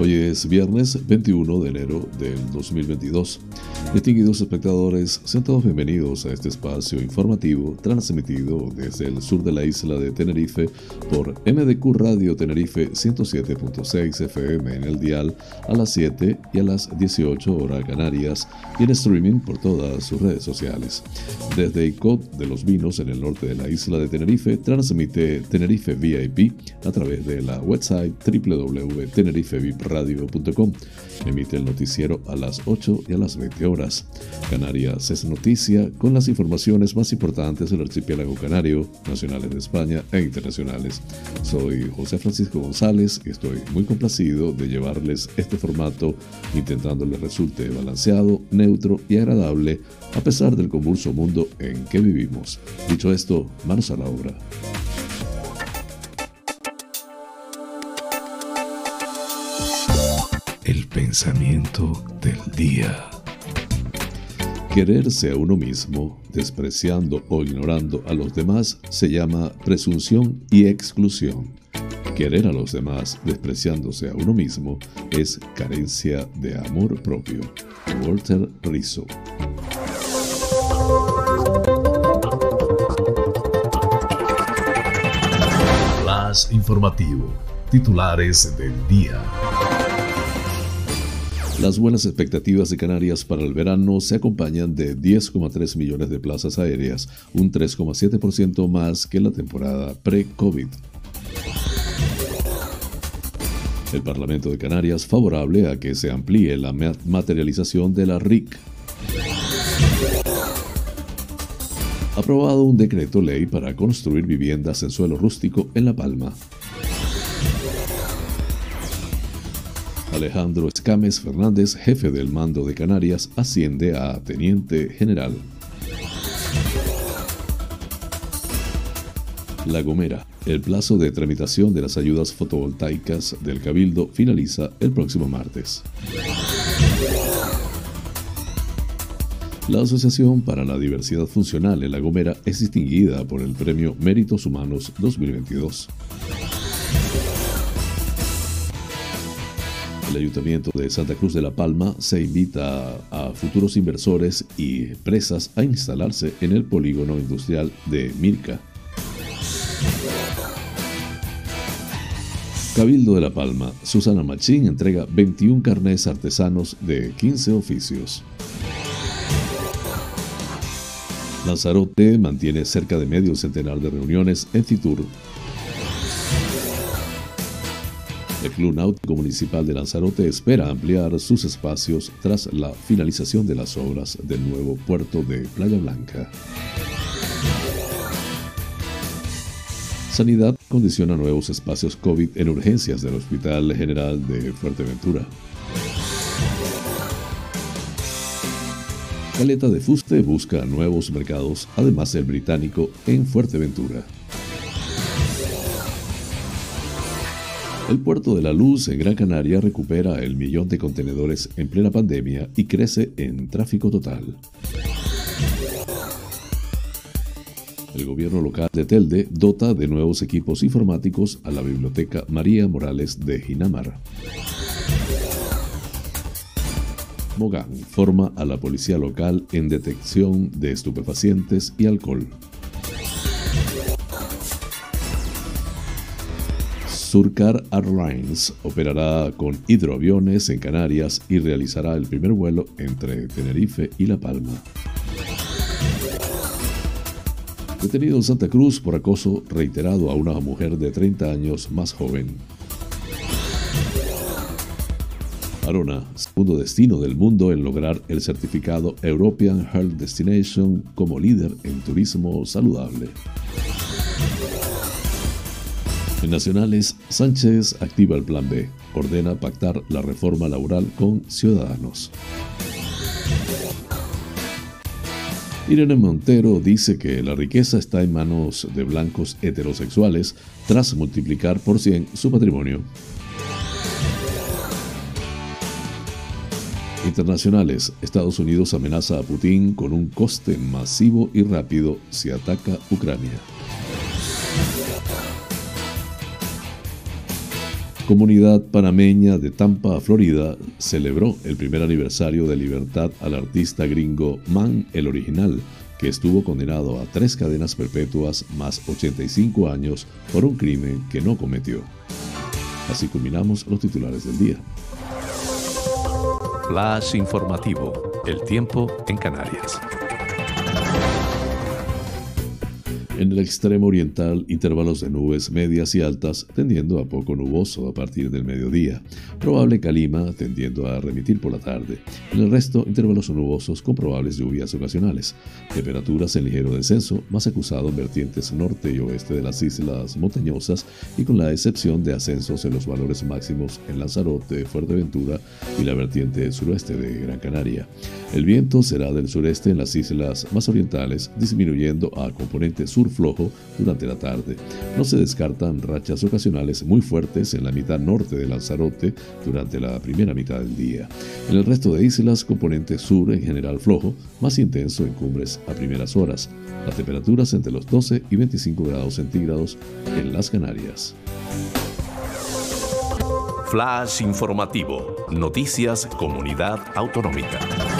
Hoy es viernes 21 de enero del 2022. Distinguidos espectadores, sean todos bienvenidos a este espacio informativo transmitido desde el sur de la isla de Tenerife por MDQ Radio Tenerife 107.6 FM en el dial a las 7 y a las 18 horas canarias y en streaming por todas sus redes sociales. Desde ICOT de los Vinos en el norte de la isla de Tenerife transmite Tenerife VIP a través de la website www.tenerifevipradio.com. Emite el noticiero a las 8 y a las 20 horas. Canarias es noticia con las informaciones más importantes del archipiélago canario, nacionales de España e internacionales. Soy José Francisco González y estoy muy complacido de llevarles este formato intentando le resulte balanceado, neutro y agradable a pesar del convulso mundo en que vivimos. Dicho esto, manos a la obra. Pensamiento del día. Quererse a uno mismo, despreciando o ignorando a los demás, se llama presunción y exclusión. Querer a los demás, despreciándose a uno mismo, es carencia de amor propio. Walter Rizzo. Flash informativo. Titulares del día. Las buenas expectativas de Canarias para el verano se acompañan de 10,3 millones de plazas aéreas, un 3,7% más que la temporada pre-COVID. El Parlamento de Canarias favorable a que se amplíe la materialización de la RIC. Aprobado un decreto ley para construir viviendas en suelo rústico en La Palma. Alejandro Escames Fernández, jefe del mando de Canarias, asciende a teniente general. La Gomera. El plazo de tramitación de las ayudas fotovoltaicas del Cabildo finaliza el próximo martes. La Asociación para la Diversidad Funcional en La Gomera es distinguida por el Premio Méritos Humanos 2022. El Ayuntamiento de Santa Cruz de la Palma se invita a futuros inversores y empresas a instalarse en el polígono industrial de Mirca. Cabildo de la Palma, Susana Machín entrega 21 carnés artesanos de 15 oficios. Lanzarote mantiene cerca de medio centenar de reuniones en Fitur El Club Náutico Municipal de Lanzarote espera ampliar sus espacios tras la finalización de las obras del nuevo puerto de Playa Blanca. Sanidad condiciona nuevos espacios COVID en urgencias del Hospital General de Fuerteventura. Caleta de Fuste busca nuevos mercados, además del británico, en Fuerteventura. El puerto de la Luz en Gran Canaria recupera el millón de contenedores en plena pandemia y crece en tráfico total. El gobierno local de Telde dota de nuevos equipos informáticos a la Biblioteca María Morales de Ginamar. Mogán forma a la policía local en detección de estupefacientes y alcohol. Surcar Airlines operará con hidroaviones en Canarias y realizará el primer vuelo entre Tenerife y La Palma. Detenido en Santa Cruz por acoso reiterado a una mujer de 30 años más joven. Arona, segundo destino del mundo en lograr el certificado European Health Destination como líder en turismo saludable. En nacionales, Sánchez activa el Plan B, ordena pactar la reforma laboral con Ciudadanos. Irene Montero dice que la riqueza está en manos de blancos heterosexuales tras multiplicar por 100 su patrimonio. Internacionales. Estados Unidos amenaza a Putin con un coste masivo y rápido si ataca Ucrania. Comunidad panameña de Tampa, Florida, celebró el primer aniversario de libertad al artista gringo Man el Original, que estuvo condenado a tres cadenas perpetuas más 85 años por un crimen que no cometió. Así culminamos los titulares del día. Flash informativo. El tiempo en Canarias. En el extremo oriental, intervalos de nubes medias y altas, tendiendo a poco nuboso a partir del mediodía. Probable calima, tendiendo a remitir por la tarde. En el resto, intervalos nubosos con probables lluvias ocasionales. Temperaturas en ligero descenso, más acusado en vertientes norte y oeste de las islas montañosas y con la excepción de ascensos en los valores máximos en Lanzarote, Fuerteventura y la vertiente suroeste de Gran Canaria. El viento será del sureste en las islas más orientales, disminuyendo a componente sur flojo durante la tarde. No se descartan rachas ocasionales muy fuertes en la mitad norte de Lanzarote durante la primera mitad del día. En el resto de islas, componente sur en general flojo, más intenso en cumbres a primeras horas. Las temperaturas entre los 12 y 25 grados centígrados en las Canarias. Flash informativo. Noticias Comunidad Autonómica.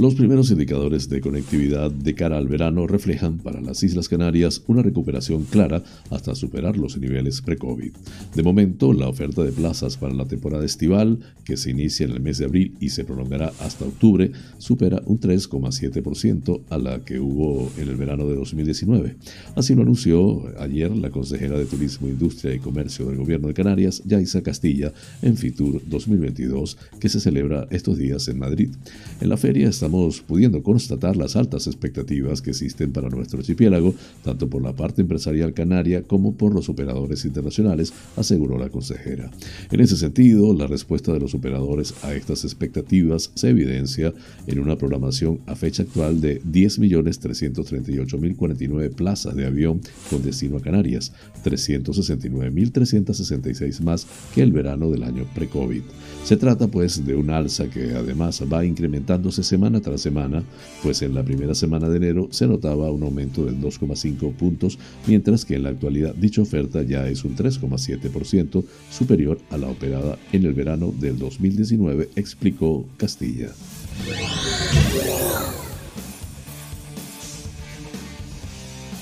Los primeros indicadores de conectividad de cara al verano reflejan para las Islas Canarias una recuperación clara hasta superar los niveles pre-COVID. De momento, la oferta de plazas para la temporada estival, que se inicia en el mes de abril y se prolongará hasta octubre, supera un 3,7% a la que hubo en el verano de 2019. Así lo anunció ayer la consejera de Turismo, Industria y Comercio del Gobierno de Canarias, Yaisa Castilla, en FITUR 2022, que se celebra estos días en Madrid. En la feria está estamos pudiendo constatar las altas expectativas que existen para nuestro archipiélago, tanto por la parte empresarial canaria como por los operadores internacionales, aseguró la consejera. En ese sentido, la respuesta de los operadores a estas expectativas se evidencia en una programación a fecha actual de 10.338.049 plazas de avión con destino a Canarias, 369.366 más que el verano del año pre-COVID. Se trata pues de un alza que además va incrementándose semana tras semana, pues en la primera semana de enero se notaba un aumento del 2,5 puntos, mientras que en la actualidad dicha oferta ya es un 3,7% superior a la operada en el verano del 2019, explicó Castilla.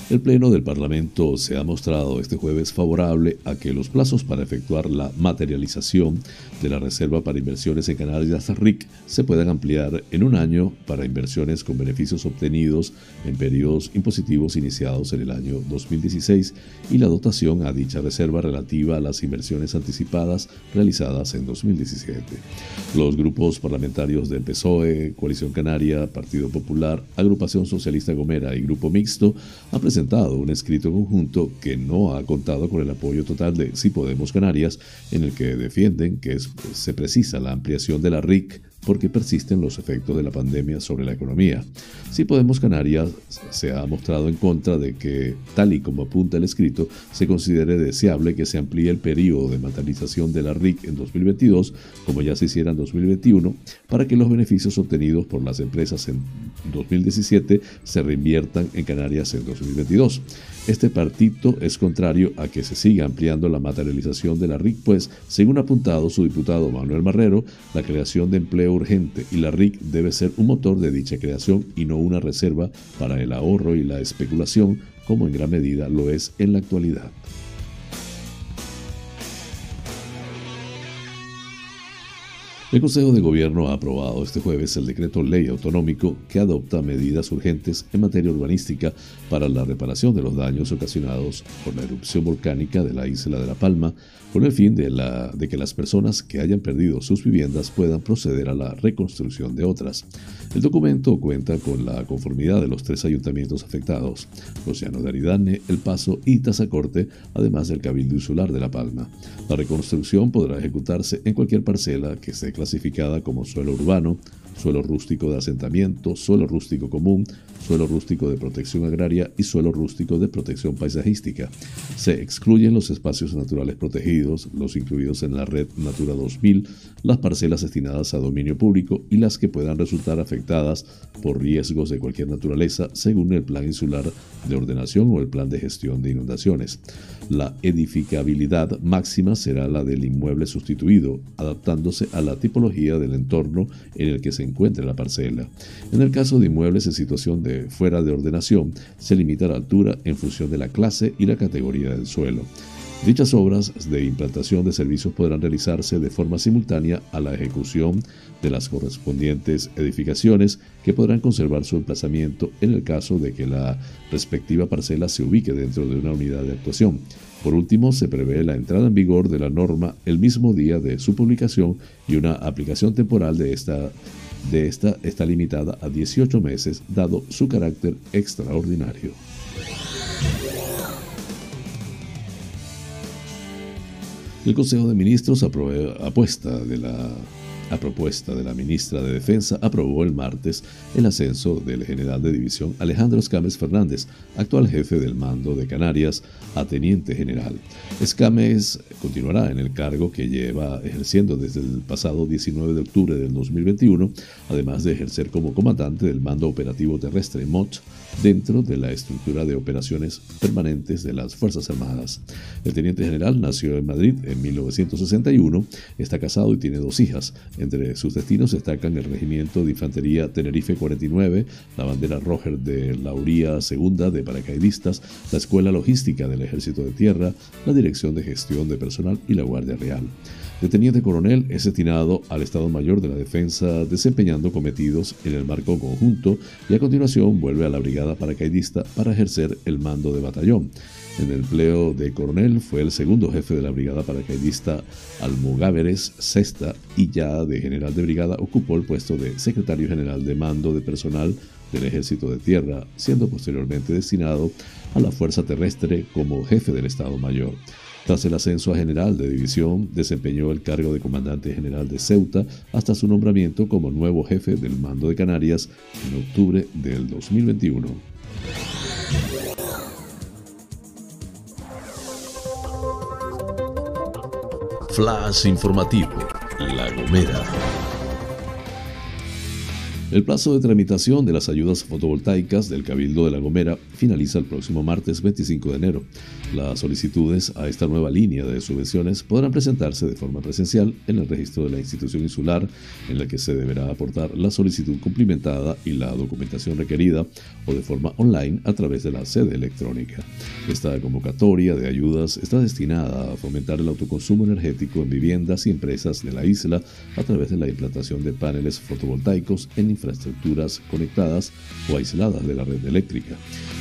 El Pleno del Parlamento se ha mostrado este jueves favorable a que los plazos para efectuar la materialización de la Reserva para Inversiones en Canarias RIC se puedan ampliar en un año para inversiones con beneficios obtenidos en periodos impositivos iniciados en el año 2016 y la dotación a dicha reserva relativa a las inversiones anticipadas realizadas en 2017. Los grupos parlamentarios del PSOE, Coalición Canaria, Partido Popular, Agrupación Socialista Gomera y Grupo Mixto han presentado un escrito conjunto que no ha contado con el apoyo total de Si Podemos Canarias, en el que defienden que se precisa la ampliación de la RIC porque persisten los efectos de la pandemia sobre la economía. Si Podemos Canarias se ha mostrado en contra de que, tal y como apunta el escrito, se considere deseable que se amplíe el periodo de materialización de la RIC en 2022, como ya se hiciera en 2021, para que los beneficios obtenidos por las empresas en 2017 se reinviertan en Canarias en 2022. Este partido es contrario a que se siga ampliando la materialización de la RIC, pues, según ha apuntado su diputado Manuel Marrero, la creación de empleo urgente y la RIC debe ser un motor de dicha creación y no una reserva para el ahorro y la especulación, como en gran medida lo es en la actualidad. El Consejo de Gobierno ha aprobado este jueves el decreto ley autonómico que adopta medidas urgentes en materia urbanística para la reparación de los daños ocasionados por la erupción volcánica de la isla de La Palma, con el fin de, que las personas que hayan perdido sus viviendas puedan proceder a la reconstrucción de otras. El documento cuenta con la conformidad de los tres ayuntamientos afectados, Océano de Aridane, El Paso y Tazacorte, además del Cabildo Insular de La Palma. La reconstrucción podrá ejecutarse en cualquier parcela que esté clasificada como suelo urbano, suelo rústico de asentamiento, suelo rústico común, suelo rústico de protección agraria y suelo rústico de protección paisajística. Se excluyen los espacios naturales protegidos, los incluidos en la red Natura 2000, las parcelas destinadas a dominio público y las que puedan resultar afectadas por riesgos de cualquier naturaleza según el Plan Insular de Ordenación o el Plan de Gestión de Inundaciones. La edificabilidad máxima será la del inmueble sustituido, adaptándose a la tipología del entorno en el que se encuentre la parcela. En el caso de inmuebles en situación de fuera de ordenación, se limita la altura en función de la clase y la categoría del suelo. Dichas obras de implantación de servicios podrán realizarse de forma simultánea a la ejecución de las correspondientes edificaciones que podrán conservar su emplazamiento en el caso de que la respectiva parcela se ubique dentro de una unidad de actuación. Por último, se prevé la entrada en vigor de la norma el mismo día de su publicación y una aplicación temporal de esta de esta está limitada a 18 meses, dado su carácter extraordinario. El Consejo de Ministros apuesta de la a propuesta de la ministra de Defensa, aprobó el martes el ascenso del general de división Alejandro Escames Fernández, actual jefe del mando de Canarias, a teniente general. Escames continuará en el cargo que lleva ejerciendo desde el pasado 19 de octubre del 2021, además de ejercer como comandante del mando operativo terrestre MOT dentro de la estructura de operaciones permanentes de las Fuerzas Armadas. El teniente general nació en Madrid en 1961, está casado y tiene dos hijas. Entre sus destinos destacan el Regimiento de Infantería Tenerife 49, la bandera Roger de la Uría II de paracaidistas, la Escuela Logística del Ejército de Tierra, la Dirección de Gestión de Personal y la Guardia Real. De teniente coronel es destinado al Estado Mayor de la Defensa desempeñando cometidos en el marco conjunto y a continuación vuelve a la Brigada Paracaidista para ejercer el mando de batallón. En el empleo de coronel fue el segundo jefe de la Brigada Paracaidista Almogáveres Sexta y ya de general de brigada ocupó el puesto de secretario general de mando de personal del Ejército de Tierra, siendo posteriormente destinado a la Fuerza Terrestre como jefe del Estado Mayor. Tras el ascenso a general de división, desempeñó el cargo de comandante general de Ceuta hasta su nombramiento como nuevo jefe del mando de Canarias en octubre del 2021. Flash informativo, La Gomera. El plazo de tramitación de las ayudas fotovoltaicas del Cabildo de La Gomera finaliza el próximo martes 25 de enero. Las solicitudes a esta nueva línea de subvenciones podrán presentarse de forma presencial en el registro de la institución insular, en la que se deberá aportar la solicitud cumplimentada y la documentación requerida, o de forma online a través de la sede electrónica. Esta convocatoria de ayudas está destinada a fomentar el autoconsumo energético en viviendas y empresas de la isla a través de la implantación de paneles fotovoltaicos en infraestructuras conectadas o aisladas de la red eléctrica.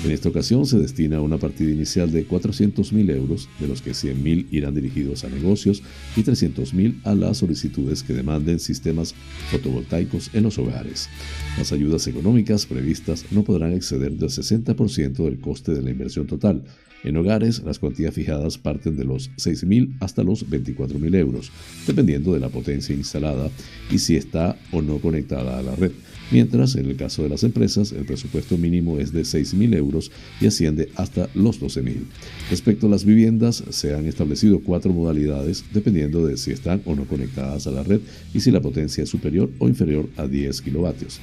En esta ocasión se destina una partida inicial de 400.000 euros, de los que 100.000 irán dirigidos a negocios y 300.000 a las solicitudes que demanden sistemas fotovoltaicos en los hogares. Las ayudas económicas previstas no podrán exceder del 60% del coste de la inversión total. En hogares, las cuantías fijadas parten de los 6.000 hasta los 24.000 euros, dependiendo de la potencia instalada y si está o no conectada a la red mientras en el caso de las empresas el presupuesto mínimo es de 6.000 euros y asciende hasta los 12.000. Respecto a las viviendas, se han establecido cuatro modalidades dependiendo de si están o no conectadas a la red y si la potencia es superior o inferior a 10 kilovatios.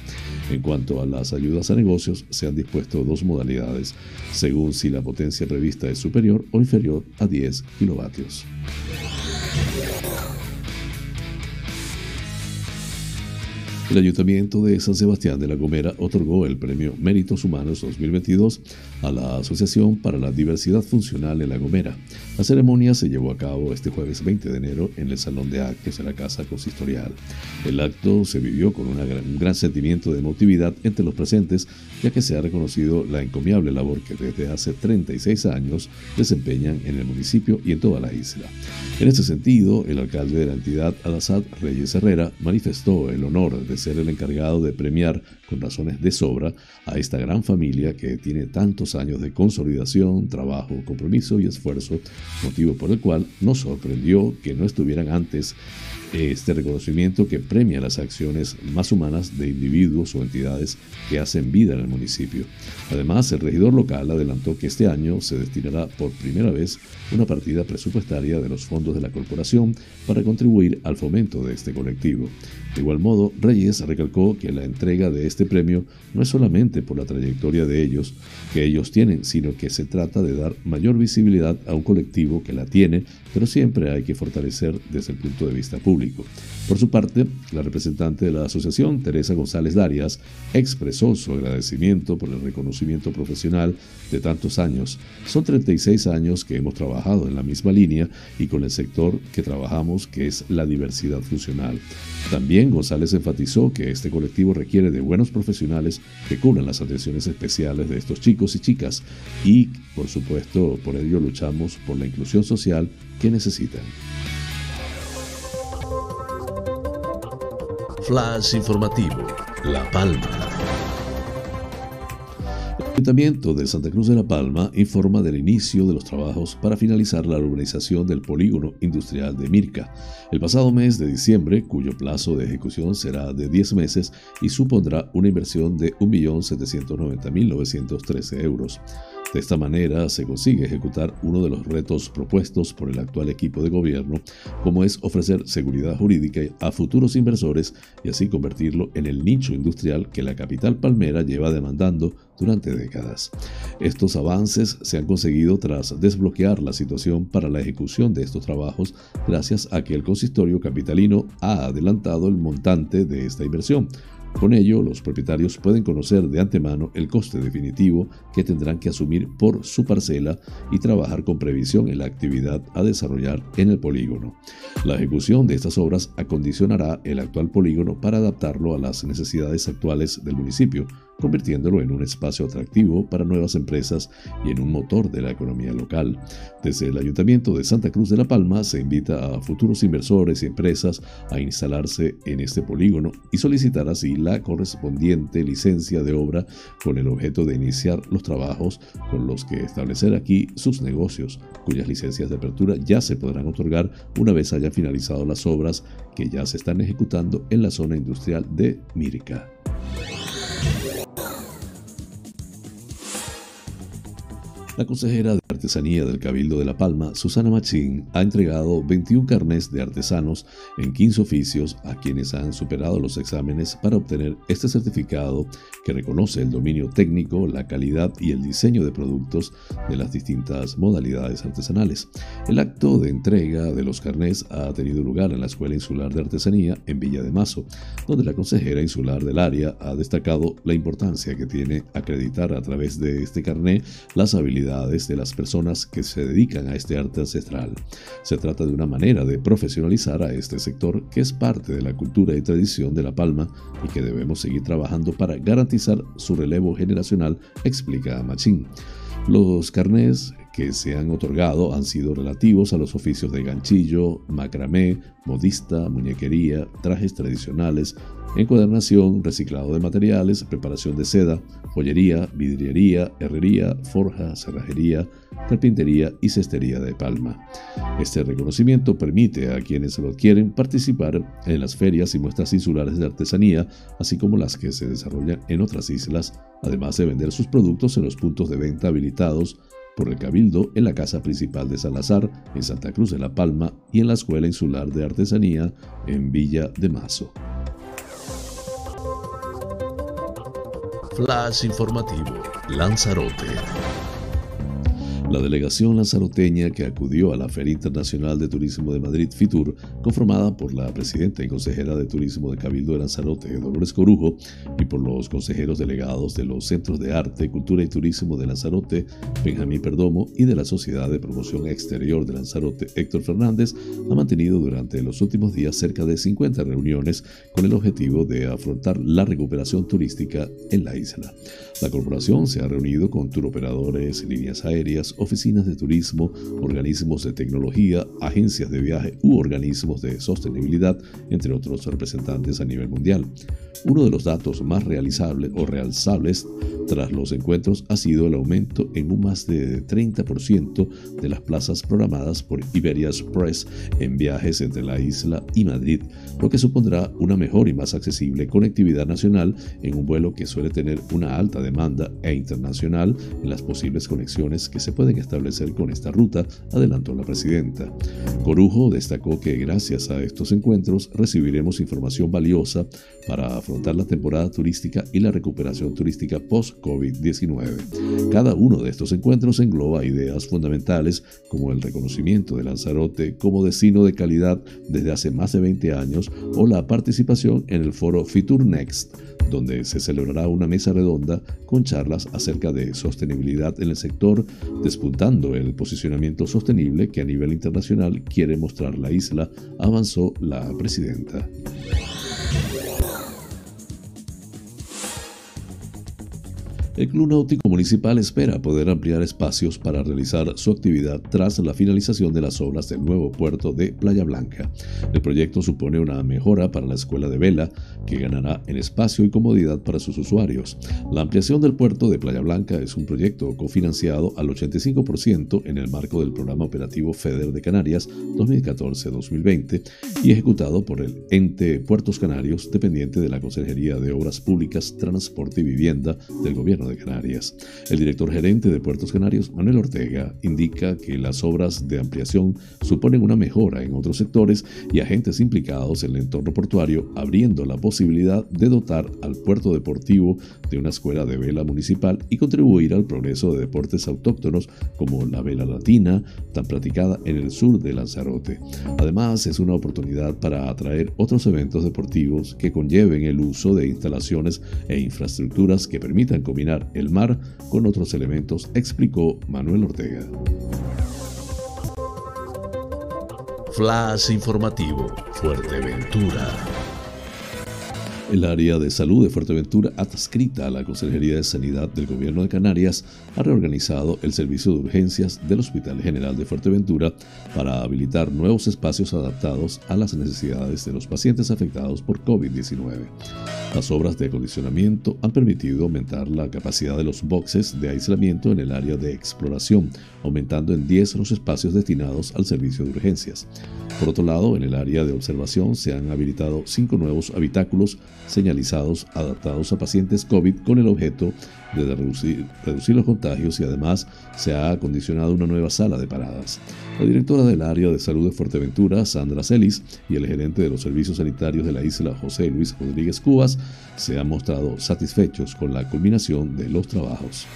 En cuanto a las ayudas a negocios, se han dispuesto dos modalidades, según si la potencia prevista es superior o inferior a 10 kilovatios. El Ayuntamiento de San Sebastián de la Gomera otorgó el Premio Méritos Humanos 2022 a la Asociación para la Diversidad Funcional en La Gomera. La ceremonia se llevó a cabo este jueves 20 de enero en el Salón de Actos de la Casa Consistorial. El acto se vivió con un gran sentimiento de emotividad entre los presentes, ya que se ha reconocido la encomiable labor que desde hace 36 años desempeñan en el municipio y en toda la isla. En este sentido, el alcalde de la entidad, Adasad Reyes Herrera, manifestó el honor de de ser el encargado de premiar con razones de sobra a esta gran familia que tiene tantos años de consolidación, trabajo, compromiso y esfuerzo, motivo por el cual nos sorprendió que no estuvieran antes este reconocimiento que premia las acciones más humanas de individuos o entidades que hacen vida en el municipio. Además, el regidor local adelantó que este año se destinará por primera vez una partida presupuestaria de los fondos de la corporación para contribuir al fomento de este colectivo. De igual modo, Reyes recalcó que la entrega de este premio no es solamente por la trayectoria de ellos que ellos tienen, sino que se trata de dar mayor visibilidad a un colectivo que la tiene, pero siempre hay que fortalecer desde el punto de vista público. Por su parte, la representante de la asociación, Teresa González Darias, expresó su agradecimiento por el reconocimiento profesional de tantos años. Son 36 años que hemos trabajado en la misma línea y con el sector que trabajamos, que es la diversidad funcional. También González enfatizó que este colectivo requiere de buenos profesionales que cubran las atenciones especiales de estos chicos y chicas y, por supuesto, por ello luchamos por la inclusión social que necesitan. Flash informativo, La Palma. El Ayuntamiento de Santa Cruz de la Palma informa del inicio de los trabajos para finalizar la urbanización del polígono industrial de Mirca el pasado mes de diciembre, cuyo plazo de ejecución será de 10 meses y supondrá una inversión de 1.790.913 euros. De esta manera se consigue ejecutar uno de los retos propuestos por el actual equipo de gobierno, como es ofrecer seguridad jurídica a futuros inversores y así convertirlo en el nicho industrial que la capital palmera lleva demandando durante décadas. Estos avances se han conseguido tras desbloquear la situación para la ejecución de estos trabajos gracias a que el consistorio capitalino ha adelantado el montante de esta inversión con ello, los propietarios pueden conocer de antemano el coste definitivo que tendrán que asumir por su parcela y trabajar con previsión en la actividad a desarrollar en el polígono. La ejecución de estas obras acondicionará el actual polígono para adaptarlo a las necesidades actuales del municipio, convirtiéndolo en un espacio atractivo para nuevas empresas y en un motor de la economía local. Desde el Ayuntamiento de Santa Cruz de la Palma se invita a futuros inversores y empresas a instalarse en este polígono y solicitar así la correspondiente licencia de obra con el objeto de iniciar los trabajos con los que establecer aquí sus negocios, cuyas licencias de apertura ya se podrán otorgar una vez haya finalizado las obras que ya se están ejecutando en la zona industrial de Mírica. La consejera de Artesanía del Cabildo de La Palma, Susana Machín, ha entregado 21 carnés de artesanos en 15 oficios a quienes han superado los exámenes para obtener este certificado que reconoce el dominio técnico, la calidad y el diseño de productos de las distintas modalidades artesanales. El acto de entrega de los carnés ha tenido lugar en la Escuela Insular de Artesanía en Villa de Mazo, donde la consejera insular del área ha destacado la importancia que tiene acreditar a través de este carné las habilidades de las personas que se dedican a este arte ancestral. Se trata de una manera de profesionalizar a este sector que es parte de la cultura y tradición de La Palma y que debemos seguir trabajando para garantizar su relevo generacional, explica Machín. Los carnés que se han otorgado han sido relativos a los oficios de ganchillo, macramé, modista, muñequería, trajes tradicionales, encuadernación, reciclado de materiales, preparación de seda, joyería, vidriería, herrería, forja, cerrajería, carpintería y cestería de palma. Este reconocimiento permite a quienes lo adquieren participar en las ferias y muestras insulares de artesanía, así como las que se desarrollan en otras islas, además de vender sus productos en los puntos de venta habilitados por el Cabildo en la Casa Principal de Salazar, en Santa Cruz de la Palma y en la Escuela Insular de Artesanía en Villa de Mazo. Flash informativo, Lanzarote. La delegación lanzaroteña que acudió a la Feria Internacional de Turismo de Madrid, FITUR, conformada por la presidenta y consejera de Turismo de Cabildo de Lanzarote, Dolores Corujo, y por los consejeros delegados de los Centros de Arte, Cultura y Turismo de Lanzarote, Benjamín Perdomo, y de la Sociedad de Promoción Exterior de Lanzarote, Héctor Fernández, ha mantenido durante los últimos días cerca de 50 reuniones con el objetivo de afrontar la recuperación turística en la isla. La corporación se ha reunido con turoperadores, líneas aéreas, oficinas de turismo, organismos de tecnología, agencias de viaje u organismos de sostenibilidad, entre otros representantes a nivel mundial. Uno de los datos más realizables o realzables tras los encuentros ha sido el aumento en un más de 30% de las plazas programadas por Iberia Express en viajes entre la isla y Madrid, lo que supondrá una mejor y más accesible conectividad nacional en un vuelo que suele tener una alta demanda e internacional en las posibles conexiones que se pueden establecer con esta ruta, adelantó la presidenta. Corujo destacó que gracias a estos encuentros recibiremos información valiosa para afrontar la temporada turística y la recuperación turística post-COVID-19. Cada uno de estos encuentros engloba ideas fundamentales como el reconocimiento de Lanzarote como destino de calidad desde hace más de 20 años o la participación en el foro Fitur Next, donde se celebrará una mesa redonda con charlas acerca de sostenibilidad en el sector, despuntando el posicionamiento sostenible que a nivel internacional quiere mostrar la isla, avanzó la presidenta. El Club Náutico Municipal espera poder ampliar espacios para realizar su actividad tras la finalización de las obras del nuevo puerto de Playa Blanca. El proyecto supone una mejora para la escuela de vela, que ganará en espacio y comodidad para sus usuarios. La ampliación del puerto de Playa Blanca es un proyecto cofinanciado al 85% en el marco del Programa Operativo FEDER de Canarias 2014-2020 y ejecutado por el ente Puertos Canarios, dependiente de la Consejería de Obras Públicas, Transporte y Vivienda del Gobierno de Canarias. El director gerente de Puertos Canarios, Manuel Ortega, indica que las obras de ampliación suponen una mejora en otros sectores y agentes implicados en el entorno portuario, abriendo la posibilidad de dotar al puerto deportivo de una escuela de vela municipal y contribuir al progreso de deportes autóctonos como la vela latina, tan practicada en el sur de Lanzarote. Además, es una oportunidad para atraer otros eventos deportivos que conlleven el uso de instalaciones e infraestructuras que permitan combinar el mar con otros elementos, explicó Manuel Ortega. Flash informativo, Fuerteventura. El área de salud de Fuerteventura, adscrita a la Consejería de Sanidad del Gobierno de Canarias, ha reorganizado el servicio de urgencias del Hospital General de Fuerteventura para habilitar nuevos espacios adaptados a las necesidades de los pacientes afectados por COVID-19. Las obras de acondicionamiento han permitido aumentar la capacidad de los boxes de aislamiento en el área de exploración, aumentando en 10 los espacios destinados al servicio de urgencias. Por otro lado, en el área de observación se han habilitado cinco nuevos habitáculos señalizados adaptados a pacientes COVID con el objeto de reducir, reducir, los contagios y además se ha acondicionado una nueva sala de paradas. La directora del área de salud de Fuerteventura, Sandra Celis, y el gerente de los servicios sanitarios de la isla, José Luis Rodríguez Cubas, se han mostrado satisfechos con la culminación de los trabajos.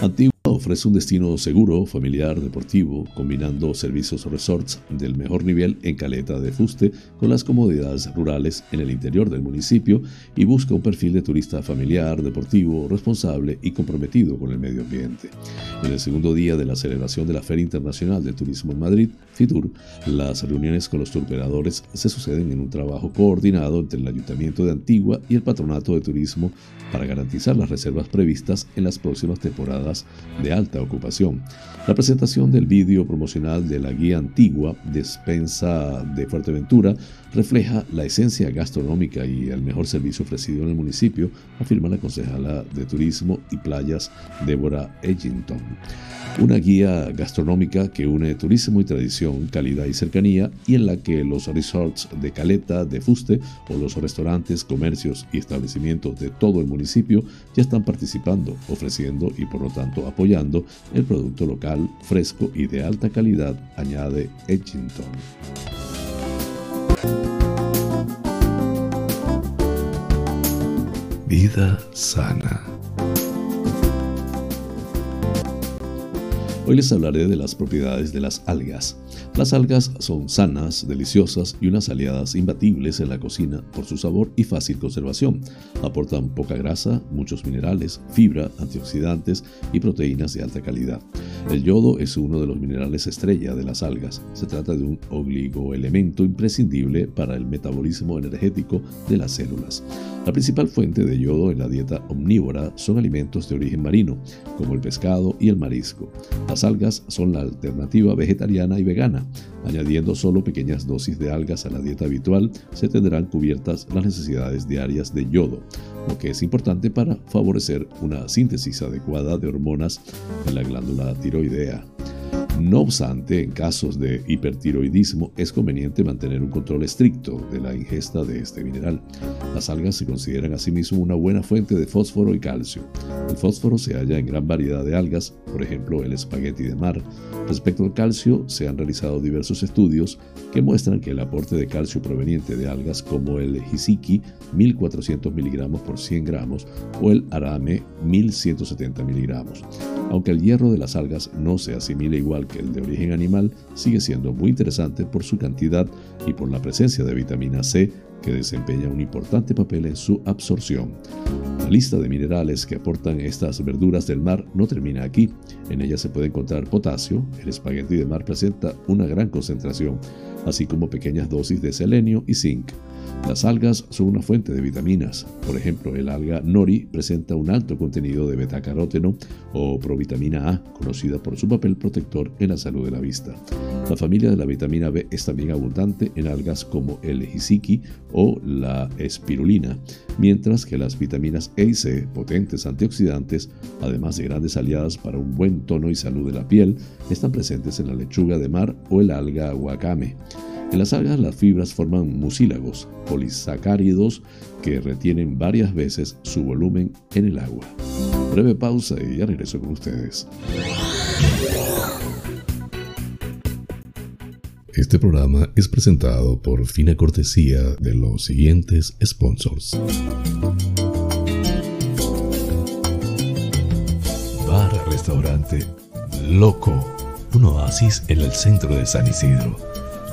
Antiguo ofrece un destino seguro, familiar, deportivo, combinando servicios resorts del mejor nivel en Caleta de Fuste con las comodidades rurales en el interior del municipio y busca un perfil de turista familiar, deportivo, responsable y comprometido con el medio ambiente. En el segundo día de la celebración de la Feria Internacional de Turismo en Madrid, FITUR, las reuniones con los turoperadores se suceden en un trabajo coordinado entre el Ayuntamiento de Antigua y el Patronato de Turismo para garantizar las reservas previstas en las próximas temporadas de alta ocupación. La presentación del vídeo promocional de la guía antigua Despensa de Fuerteventura refleja la esencia gastronómica y el mejor servicio ofrecido en el municipio, afirma la concejala de Turismo y Playas Débora Edgington. Una guía gastronómica que une turismo y tradición, calidad y cercanía, y en la que los resorts de Caleta, de Fuste o los restaurantes, comercios y establecimientos de todo el municipio ya están participando, ofreciendo y por lo tanto apoyando el producto local, fresco y de alta calidad, añade Edgington. Vida sana. Hoy les hablaré de las propiedades de las algas. Las algas son sanas, deliciosas y unas aliadas imbatibles en la cocina por su sabor y fácil conservación. Aportan poca grasa, muchos minerales, fibra, antioxidantes y proteínas de alta calidad. El yodo es uno de los minerales estrella de las algas. Se trata de un oligoelemento imprescindible para el metabolismo energético de las células. La principal fuente de yodo en la dieta omnívora son alimentos de origen marino, como el pescado y el marisco. Las algas son la alternativa vegetariana y vegana. Añadiendo solo pequeñas dosis de algas a la dieta habitual, se tendrán cubiertas las necesidades diarias de yodo, lo que es importante para favorecer una síntesis adecuada de hormonas en la glándula tiroidea. No obstante, en casos de hipertiroidismo es conveniente mantener un control estricto de la ingesta de este mineral. Las algas se consideran asimismo una buena fuente de fósforo y calcio. El fósforo se halla en gran variedad de algas, por ejemplo el espagueti de mar. Respecto al calcio, se han realizado diversos estudios que muestran que el aporte de calcio proveniente de algas como el hisiki, 1400 miligramos por 100 gramos, o el arame, 1170 miligramos. Aunque el hierro de las algas no se asimila igual que el de origen animal, sigue siendo muy interesante por su cantidad y por la presencia de vitamina C que desempeña un importante papel en su absorción. La lista de minerales que aportan estas verduras del mar no termina aquí. En ella se puede encontrar potasio, el espagueti de mar presenta una gran concentración, así como pequeñas dosis de selenio y zinc. Las algas son una fuente de vitaminas. Por ejemplo, el alga nori presenta un alto contenido de betacaróteno o provitamina A, conocida por su papel protector en la salud de la vista. La familia de la vitamina B es también abundante en algas como el hisiki o la espirulina, mientras que las vitaminas E y C, potentes antioxidantes, además de grandes aliadas para un buen tono y salud de la piel, están presentes en la lechuga de mar o el alga wakame. En las algas las fibras forman mucílagos, polisacáridos que retienen varias veces su volumen en el agua. Breve pausa y ya regreso con ustedes. Este programa es presentado por fina cortesía de los siguientes sponsors. Bar Restaurante Loco, un oasis en el centro de San Isidro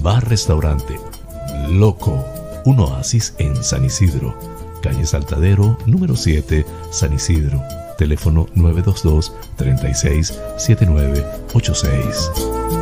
Bar Restaurante Loco, un oasis en San Isidro, calle Saltadero, número 7, San Isidro. Teléfono 922 36 7986.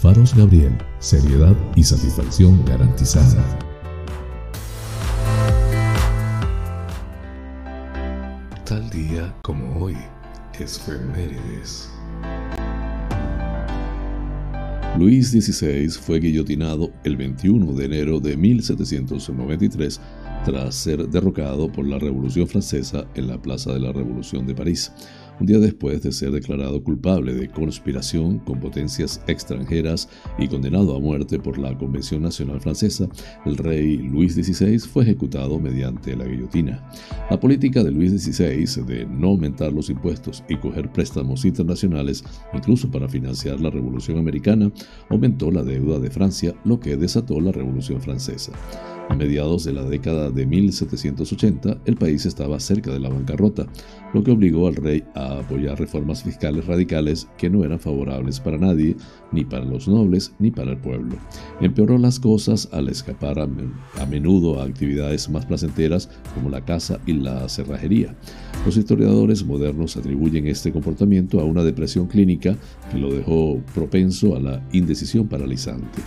Faros Gabriel, seriedad y satisfacción garantizada. Tal día como hoy, es Femérides. Luis XVI fue guillotinado el 21 de enero de 1793 tras ser derrocado por la Revolución Francesa en la Plaza de la Revolución de París un día después de ser declarado culpable de conspiración con potencias extranjeras y condenado a muerte por la Convención Nacional Francesa, el rey Luis XVI fue ejecutado mediante la guillotina. La política de Luis XVI de no aumentar los impuestos y coger préstamos internacionales, incluso para financiar la Revolución Americana, aumentó la deuda de Francia, lo que desató la Revolución Francesa. A mediados de la década de 1780, el país estaba cerca de la bancarrota, lo que obligó al rey a apoyar reformas fiscales radicales que no eran favorables para nadie, ni para los nobles ni para el pueblo. Empeoró las cosas al escapar a, menudo a actividades más placenteras como la caza y la cerrajería. Los historiadores modernos atribuyen este comportamiento a una depresión clínica que lo dejó propenso a la indecisión paralizante.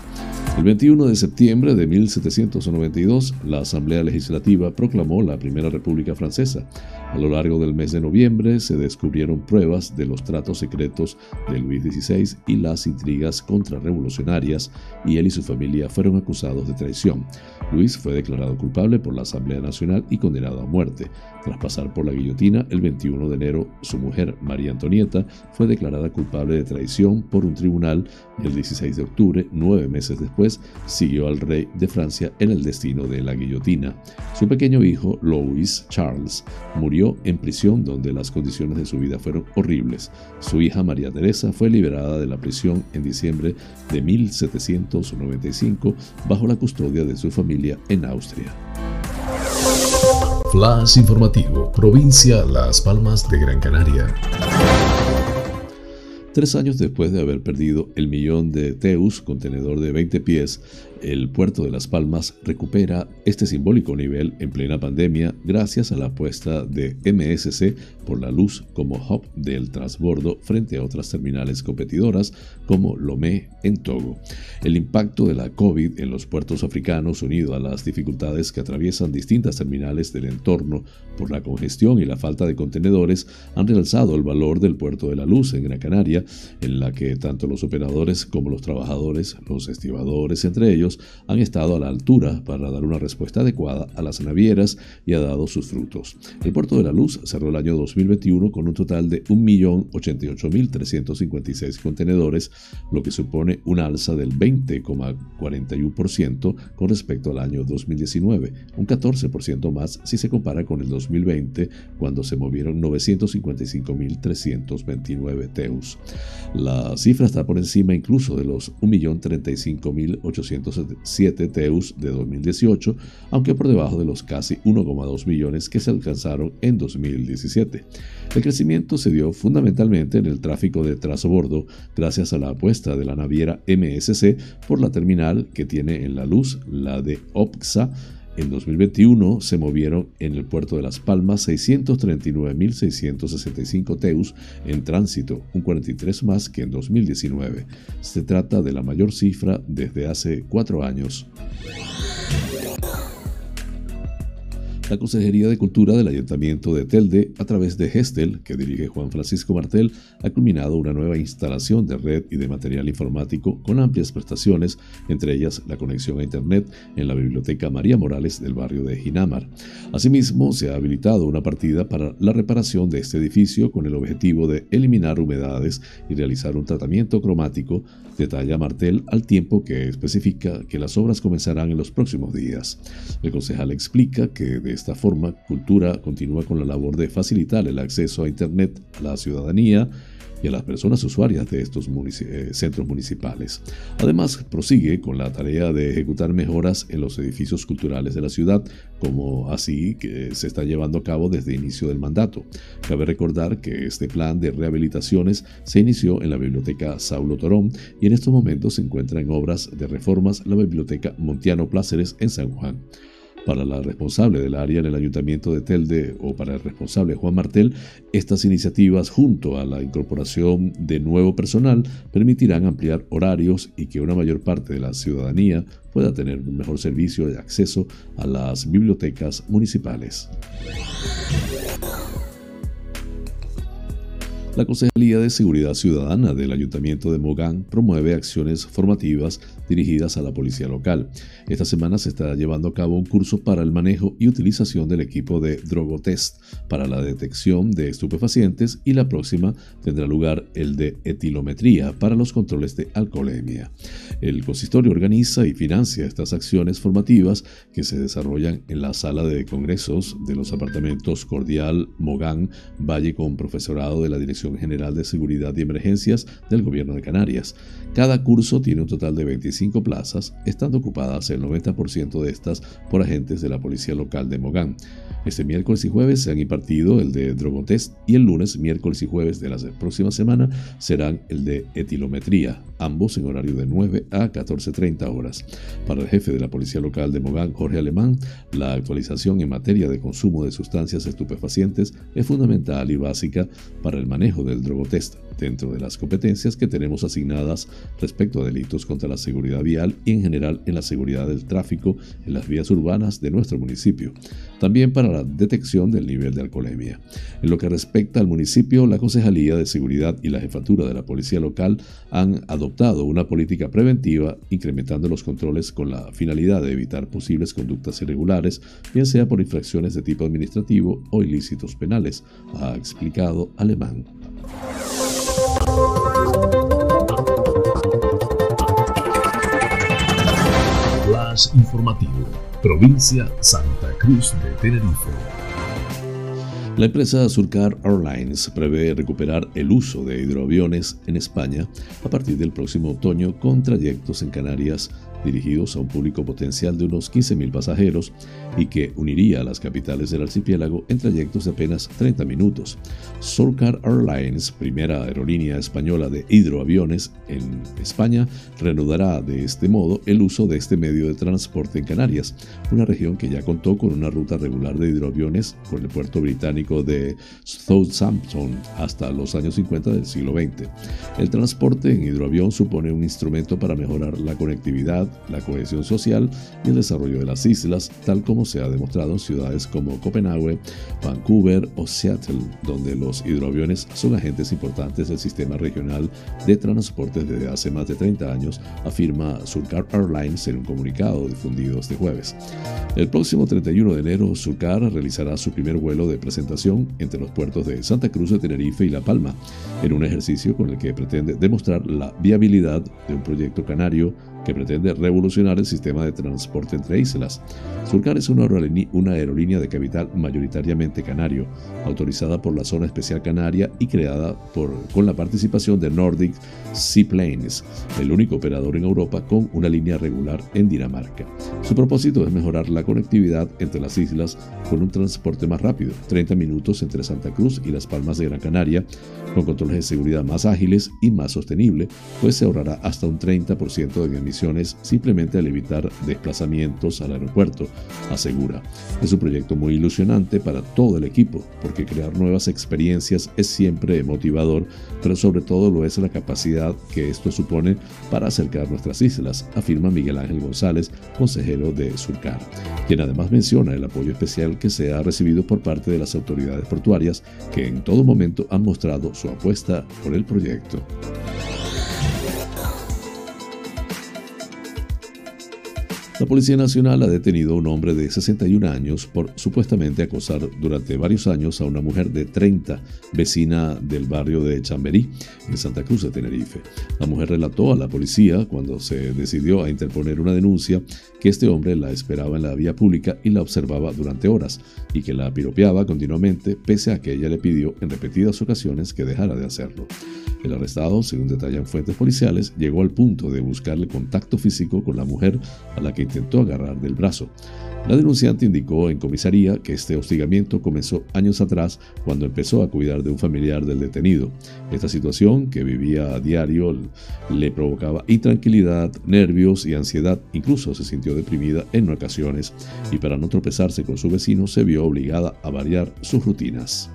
El 21 de septiembre de 1792, la Asamblea Legislativa proclamó la Primera República Francesa. A lo largo del mes de noviembre se descubrieron pruebas de los tratos secretos de Luis XVI y las intrigas contrarrevolucionarias, y él y su familia fueron acusados de traición. Luis fue declarado culpable por la Asamblea Nacional y condenado a muerte. Tras pasar por la guillotina el 21 de enero, su mujer, María Antonieta, fue declarada culpable de traición por un tribunal el 16 de octubre, nueve meses después, siguió al rey de Francia en el destino de la guillotina. Su pequeño hijo, Louis Charles, murió en prisión donde las condiciones de su vida fueron horribles. Su hija María Teresa fue liberada de la prisión en diciembre de 1795 bajo la custodia de su familia en Austria. Flash informativo, provincia Las Palmas de Gran Canaria. Tres años después de haber perdido el millón de Teus, contenedor de 20 pies, el puerto de Las Palmas recupera este simbólico nivel en plena pandemia gracias a la apuesta de MSC por la luz como hub del transbordo frente a otras terminales competidoras como Lomé en Togo. El impacto de la COVID en los puertos africanos unido a las dificultades que atraviesan distintas terminales del entorno por la congestión y la falta de contenedores han realzado el valor del puerto de la luz en Gran Canaria, en la que tanto los operadores como los trabajadores, los estibadores entre ellos, han estado a la altura para dar una respuesta adecuada a las navieras y ha dado sus frutos. El Puerto de la Luz cerró el año 2021 con un total de 1.088.356 contenedores, lo que supone una alza del 20,41% con respecto al año 2019, un 14% más si se compara con el 2020, cuando se movieron 955.329 TEUs. La cifra está por encima incluso de los 1.035.800 7 TEUs de 2018, aunque por debajo de los casi 1,2 millones que se alcanzaron en 2017. El crecimiento se dio fundamentalmente en el tráfico de bordo gracias a la apuesta de la naviera MSC por la terminal que tiene en la luz, la de OPSA, en 2021 se movieron en el puerto de Las Palmas 639.665 TEUs en tránsito, un 43 más que en 2019. Se trata de la mayor cifra desde hace cuatro años. La Consejería de Cultura del Ayuntamiento de Telde, a través de Gestel, que dirige Juan Francisco Martel, ha culminado una nueva instalación de red y de material informático con amplias prestaciones, entre ellas la conexión a Internet en la Biblioteca María Morales del barrio de Ginamar. Asimismo, se ha habilitado una partida para la reparación de este edificio con el objetivo de eliminar humedades y realizar un tratamiento cromático, detalla Martel al tiempo que especifica que las obras comenzarán en los próximos días. El concejal explica que desde esta forma, Cultura continúa con la labor de facilitar el acceso a Internet a la ciudadanía y a las personas usuarias de estos eh, centros municipales. Además, prosigue con la tarea de ejecutar mejoras en los edificios culturales de la ciudad, como así que se está llevando a cabo desde el inicio del mandato. Cabe recordar que este plan de rehabilitaciones se inició en la Biblioteca Saulo Torón y en estos momentos se encuentra en obras de reformas la Biblioteca Montiano Pláceres en San Juan. Para la responsable del área en el ayuntamiento de Telde o para el responsable Juan Martel, estas iniciativas junto a la incorporación de nuevo personal permitirán ampliar horarios y que una mayor parte de la ciudadanía pueda tener un mejor servicio de acceso a las bibliotecas municipales. La Concejalía de Seguridad Ciudadana del Ayuntamiento de Mogán promueve acciones formativas dirigidas a la policía local. Esta semana se está llevando a cabo un curso para el manejo y utilización del equipo de Drogotest para la detección de estupefacientes y la próxima tendrá lugar el de etilometría para los controles de alcoholemia. El consistorio organiza y financia estas acciones formativas que se desarrollan en la sala de congresos de los apartamentos Cordial Mogán Valle con profesorado de la Dirección General de Seguridad y Emergencias del Gobierno de Canarias. Cada curso tiene un total de 25 plazas, estando ocupadas el 90% de estas por agentes de la Policía Local de Mogán. Este miércoles y jueves se han impartido el de drogotest y el lunes, miércoles y jueves de la próxima semana serán el de etilometría, ambos en horario de 9 a 14.30 horas. Para el jefe de la Policía Local de Mogán, Jorge Alemán, la actualización en materia de consumo de sustancias estupefacientes es fundamental y básica para el manejo del drogotest dentro de las competencias que tenemos asignadas respecto a delitos contra la seguridad vial y en general en la seguridad del tráfico en las vías urbanas de nuestro municipio. También para la detección del nivel de alcoholemia. En lo que respecta al municipio, la Concejalía de Seguridad y la Jefatura de la Policía Local han adoptado una política preventiva incrementando los controles con la finalidad de evitar posibles conductas irregulares, bien sea por infracciones de tipo administrativo o ilícitos penales, ha explicado Alemán. Flash informativo, provincia Santa Cruz de Tenerife. La empresa Surcar Airlines prevé recuperar el uso de hidroaviones en España a partir del próximo otoño con trayectos en Canarias dirigidos a un público potencial de unos 15.000 pasajeros y que uniría a las capitales del archipiélago en trayectos de apenas 30 minutos. Surcar Airlines, primera aerolínea española de hidroaviones en España, reanudará de este modo el uso de este medio de transporte en Canarias, una región que ya contó con una ruta regular de hidroaviones con el puerto británico de Southampton hasta los años 50 del siglo XX. El transporte en hidroavión supone un instrumento para mejorar la conectividad, la cohesión social y el desarrollo de las islas, tal como se ha demostrado en ciudades como Copenhague, Vancouver o Seattle, donde los hidroaviones son agentes importantes del sistema regional de transporte desde hace más de 30 años, afirma Surcar Airlines en un comunicado difundido este jueves. El próximo 31 de enero, Surcar realizará su primer vuelo de presentación entre los puertos de Santa Cruz de Tenerife y La Palma, en un ejercicio con el que pretende demostrar la viabilidad de un proyecto canario que pretende revolucionar el sistema de transporte entre islas. Surcar es una aerolínea de capital mayoritariamente canario, autorizada por la Zona Especial Canaria y creada por, con la participación de Nordic Seaplanes, el único operador en Europa con una línea regular en Dinamarca. Su propósito es mejorar la conectividad entre las islas con un transporte más rápido, 30 minutos entre Santa Cruz y Las Palmas de Gran Canaria, con controles de seguridad más ágiles y más sostenible, pues se ahorrará hasta un 30% en simplemente al evitar desplazamientos al aeropuerto, asegura. Es un proyecto muy ilusionante para todo el equipo, porque crear nuevas experiencias es siempre motivador, pero sobre todo lo es la capacidad que esto supone para acercar nuestras islas, afirma Miguel Ángel González, consejero de Surcar, quien además menciona el apoyo especial que se ha recibido por parte de las autoridades portuarias que en todo momento han mostrado su apuesta por el proyecto. La Policía Nacional ha detenido a un hombre de 61 años por supuestamente acosar durante varios años a una mujer de 30, vecina del barrio de Chamberí, en Santa Cruz de Tenerife. La mujer relató a la policía, cuando se decidió a interponer una denuncia, que este hombre la esperaba en la vía pública y la observaba durante horas, y que la piropeaba continuamente, pese a que ella le pidió en repetidas ocasiones que dejara de hacerlo. El arrestado, según detallan fuentes policiales, llegó al punto de buscarle contacto físico con la mujer a la que intentó agarrar del brazo. La denunciante indicó en comisaría que este hostigamiento comenzó años atrás cuando empezó a cuidar de un familiar del detenido. Esta situación, que vivía a diario, le provocaba intranquilidad, nervios y ansiedad. Incluso se sintió deprimida en ocasiones y para no tropezarse con su vecino se vio obligada a variar sus rutinas.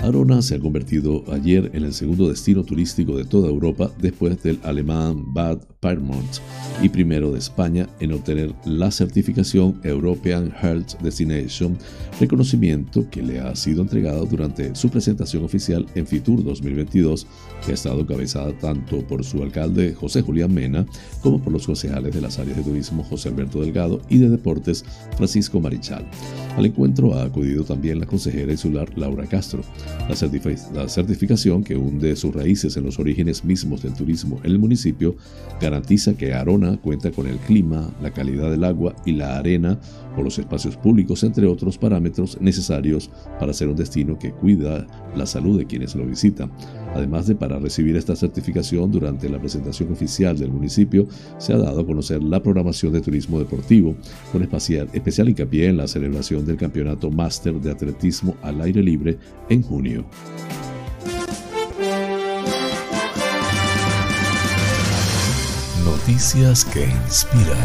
Arona se ha convertido ayer en el segundo destino turístico de toda Europa después del alemán Bad Pyrmont y primero de España en obtener la certificación European Health Destination, reconocimiento que le ha sido entregado durante su presentación oficial en Fitur 2022, que ha estado cabezada tanto por su alcalde José Julián Mena como por los concejales de las áreas de turismo José Alberto Delgado y de deportes Francisco Marichal. Al encuentro ha acudido también la consejera insular Laura Castro. La, la certificación, que hunde sus raíces en los orígenes mismos del turismo en el municipio, garantiza que Arona cuenta con el clima, la calidad del agua y la arena o los espacios públicos, entre otros parámetros necesarios para ser un destino que cuida la salud de quienes lo visitan. Además de para recibir esta certificación durante la presentación oficial del municipio, se ha dado a conocer la programación de turismo deportivo, con especial, especial hincapié en la celebración del Campeonato Máster de Atletismo al aire libre en junio. Noticias que inspiran.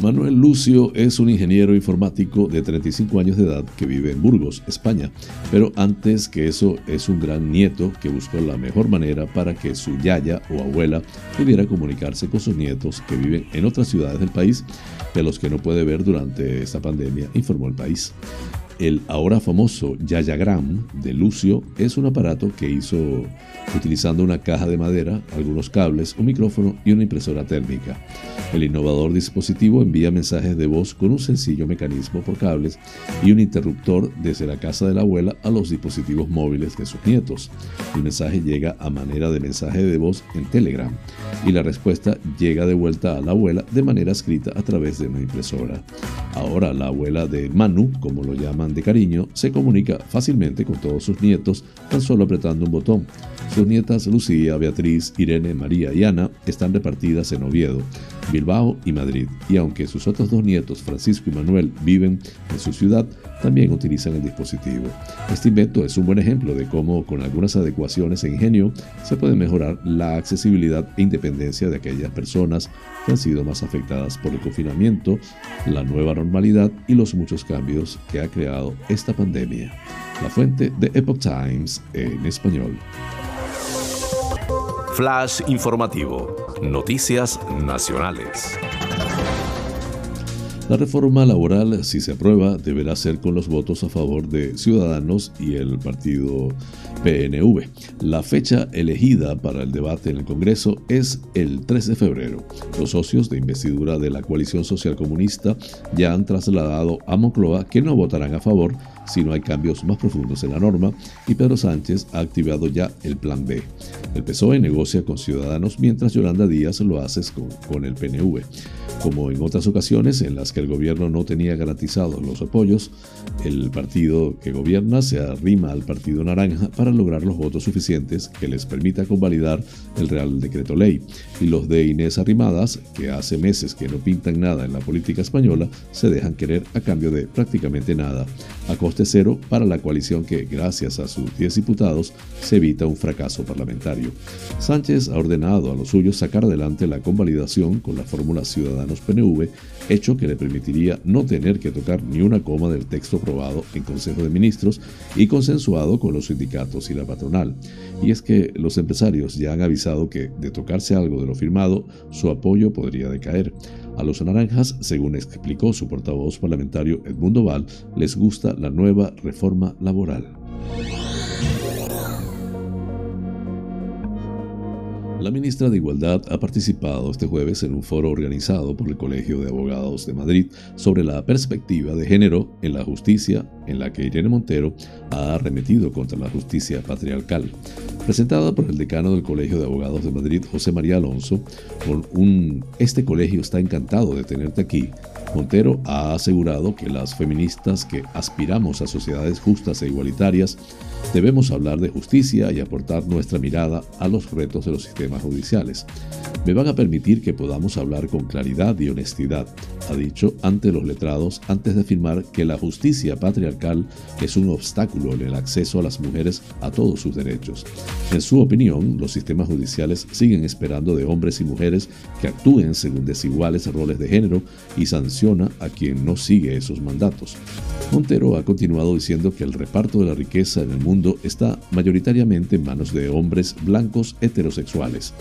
Manuel Lucio es un ingeniero informático de 35 años de edad que vive en Burgos, España, pero antes que eso es un gran nieto que buscó la mejor manera para que su yaya o abuela pudiera comunicarse con sus nietos que viven en otras ciudades del país, de los que no puede ver durante esta pandemia, informó el país. El ahora famoso Yayagram de Lucio es un aparato que hizo utilizando una caja de madera, algunos cables, un micrófono y una impresora térmica. El innovador dispositivo envía mensajes de voz con un sencillo mecanismo por cables y un interruptor desde la casa de la abuela a los dispositivos móviles de sus nietos. El mensaje llega a manera de mensaje de voz en Telegram y la respuesta llega de vuelta a la abuela de manera escrita a través de una impresora. Ahora la abuela de Manu, como lo llaman de cariño, se comunica fácilmente con todos sus nietos tan solo apretando un botón. Sus nietas Lucía, Beatriz, Irene, María y Ana están repartidas en Oviedo, Bilbao y Madrid, y aunque sus otros dos nietos, Francisco y Manuel, viven en su ciudad, también utilizan el dispositivo. Este invento es un buen ejemplo de cómo con algunas adecuaciones e ingenio se puede mejorar la accesibilidad e independencia de aquellas personas que han sido más afectadas por el confinamiento, la nueva normalidad y los muchos cambios que ha creado esta pandemia. La fuente de Epoch Times en español. Flash informativo. Noticias nacionales. La reforma laboral, si se aprueba, deberá ser con los votos a favor de Ciudadanos y el partido PNV. La fecha elegida para el debate en el Congreso es el 3 de febrero. Los socios de investidura de la coalición social comunista ya han trasladado a Moncloa que no votarán a favor si no hay cambios más profundos en la norma y Pedro Sánchez ha activado ya el plan B. El PSOE negocia con Ciudadanos mientras Yolanda Díaz lo hace con, el PNV. Como en otras ocasiones en las que el gobierno no tenía garantizados los apoyos, el partido que gobierna se arrima al partido naranja para lograr los votos suficientes que les permita convalidar el Real Decreto Ley. Y los de Inés Arrimadas, que hace meses que no pintan nada en la política española, se dejan querer a cambio de prácticamente nada, coste cero para la coalición que, gracias a sus 10 diputados, se evita un fracaso parlamentario. Sánchez ha ordenado a los suyos sacar adelante la convalidación con la fórmula ciudadana PNV, hecho que le permitiría no tener que tocar ni una coma del texto aprobado en Consejo de Ministros y consensuado con los sindicatos y la patronal. Y es que los empresarios ya han avisado que, de tocarse algo de lo firmado, su apoyo podría decaer. A los naranjas, según explicó su portavoz parlamentario Edmundo Val, les gusta la nueva reforma laboral. La ministra de Igualdad ha participado este jueves en un foro organizado por el Colegio de Abogados de Madrid sobre la perspectiva de género en la justicia, en la que Irene Montero ha arremetido contra la justicia patriarcal. Presentada por el decano del Colegio de Abogados de Madrid, José María Alonso, Este colegio está encantado de tenerte aquí, Montero ha asegurado que las feministas que aspiramos a sociedades justas e igualitarias debemos hablar de justicia y aportar nuestra mirada a los retos de los sistemas judiciales. Me van a permitir que podamos hablar con claridad y honestidad, ha dicho ante los letrados antes de afirmar que la justicia patriarcal es un obstáculo en el acceso a las mujeres a todos sus derechos. En su opinión, los sistemas judiciales siguen esperando de hombres y mujeres que actúen según desiguales roles de género y sancionen a quien no sigue esos mandatos. Montero ha continuado diciendo que el reparto de la riqueza en el mundo está mayoritariamente en manos de hombres blancos heterosexuales.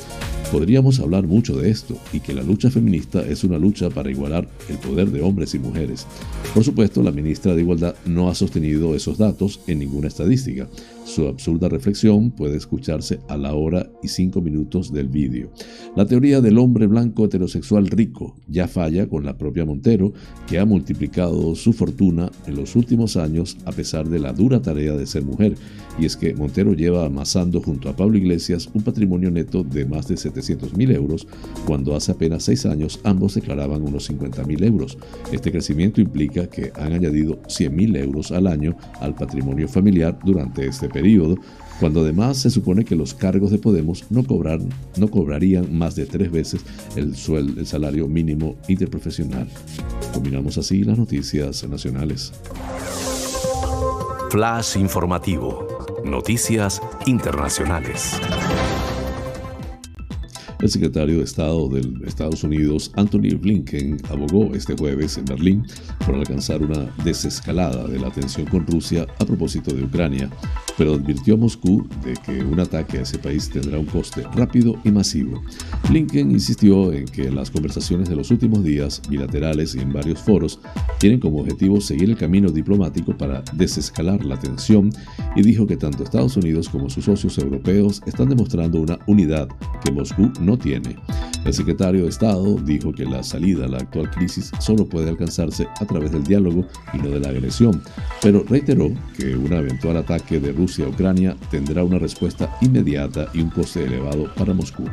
Podríamos hablar mucho de esto y que la lucha feminista es una lucha para igualar el poder de hombres y mujeres. Por supuesto, la ministra de Igualdad no ha sostenido esos datos en ninguna estadística. Su absurda reflexión puede escucharse a la hora y cinco minutos del vídeo. La teoría del hombre blanco heterosexual rico ya falla con la propia Montero, que ha multiplicado su fortuna en los últimos años a pesar de la dura tarea de ser mujer. Y es que Montero lleva amasando junto a Pablo Iglesias un patrimonio neto de más de 700 mil euros, cuando hace apenas seis años ambos declaraban unos 50 mil euros. Este crecimiento implica que han añadido 100 mil euros al año al patrimonio familiar durante este periodo periodo, cuando además se supone que los cargos de Podemos no, cobran, no cobrarían más de tres veces el, sueldo, el salario mínimo interprofesional. Combinamos así las noticias nacionales. Flash informativo. Noticias internacionales. El secretario de Estado de Estados Unidos, Anthony Blinken, abogó este jueves en Berlín por alcanzar una desescalada de la tensión con Rusia a propósito de Ucrania, pero advirtió a Moscú de que un ataque a ese país tendrá un coste rápido y masivo. Blinken insistió en que las conversaciones de los últimos días, bilaterales y en varios foros, tienen como objetivo seguir el camino diplomático para desescalar la tensión y dijo que tanto Estados Unidos como sus socios europeos están demostrando una unidad que Moscú no tiene. El secretario de Estado dijo que la salida a la actual crisis solo puede alcanzarse a través del diálogo y no de la agresión, pero reiteró que un eventual ataque de Rusia a Ucrania tendrá una respuesta inmediata y un coste elevado para Moscú.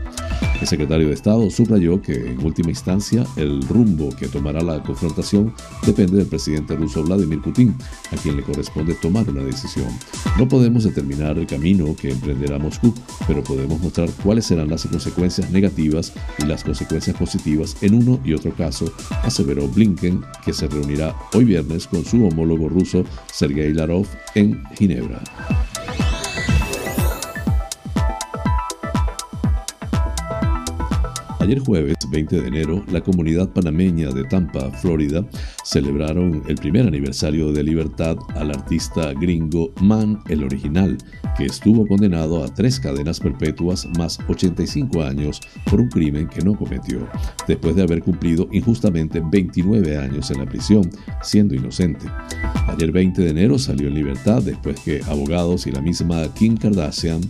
El secretario de Estado subrayó que en última instancia el rumbo que tomará la confrontación depende del presidente ruso Vladimir Putin, a quien le corresponde tomar una decisión. No podemos determinar el camino que emprenderá Moscú, pero podemos mostrar cuáles serán las consecuencias negativas y las consecuencias positivas en uno y otro caso, aseveró Blinken, que se reunirá hoy viernes con su homólogo ruso Sergei Larov en Ginebra. Ayer jueves 20 de enero, la comunidad panameña de Tampa, Florida, celebraron el primer aniversario de libertad al artista gringo Man el Original, que estuvo condenado a tres cadenas perpetuas más 85 años por un crimen que no cometió, después de haber cumplido injustamente 29 años en la prisión, siendo inocente. Ayer 20 de enero salió en libertad después que abogados y la misma Kim Kardashian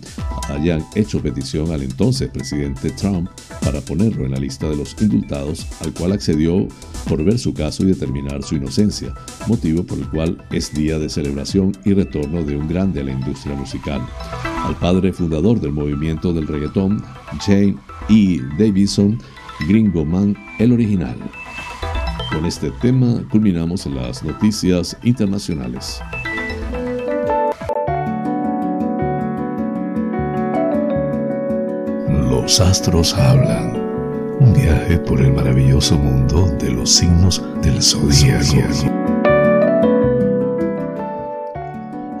hayan hecho petición al entonces presidente Trump para en la lista de los indultados, al cual accedió por ver su caso y determinar su inocencia, motivo por el cual es día de celebración y retorno de un grande a la industria musical. Al padre fundador del movimiento del reggaetón, Jane E. Davidson, Gringo Man, el original. Con este tema culminamos las noticias internacionales. Los astros hablan. Un viaje por el maravilloso mundo de los signos del zodíaco.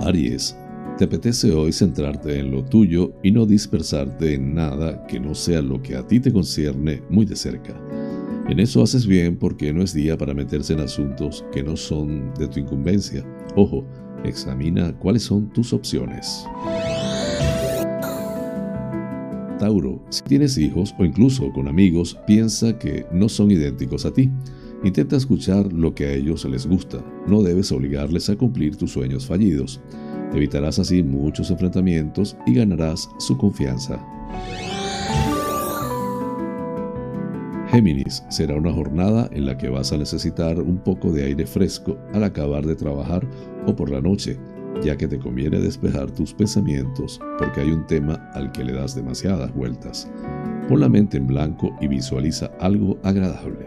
Aries, te apetece hoy centrarte en lo tuyo y no dispersarte en nada que no sea lo que a ti te concierne muy de cerca. En eso haces bien porque no es día para meterse en asuntos que no son de tu incumbencia. Ojo, examina cuáles son tus opciones. Tauro, si tienes hijos o incluso con amigos, piensa que no son idénticos a ti. Intenta escuchar lo que a ellos les gusta. No debes obligarles a cumplir tus sueños fallidos. Evitarás así muchos enfrentamientos y ganarás su confianza. Géminis, será una jornada en la que vas a necesitar un poco de aire fresco al acabar de trabajar o por la noche, ya que te conviene despejar tus pensamientos porque hay un tema al que le das demasiadas vueltas. Pon la mente en blanco y visualiza algo agradable.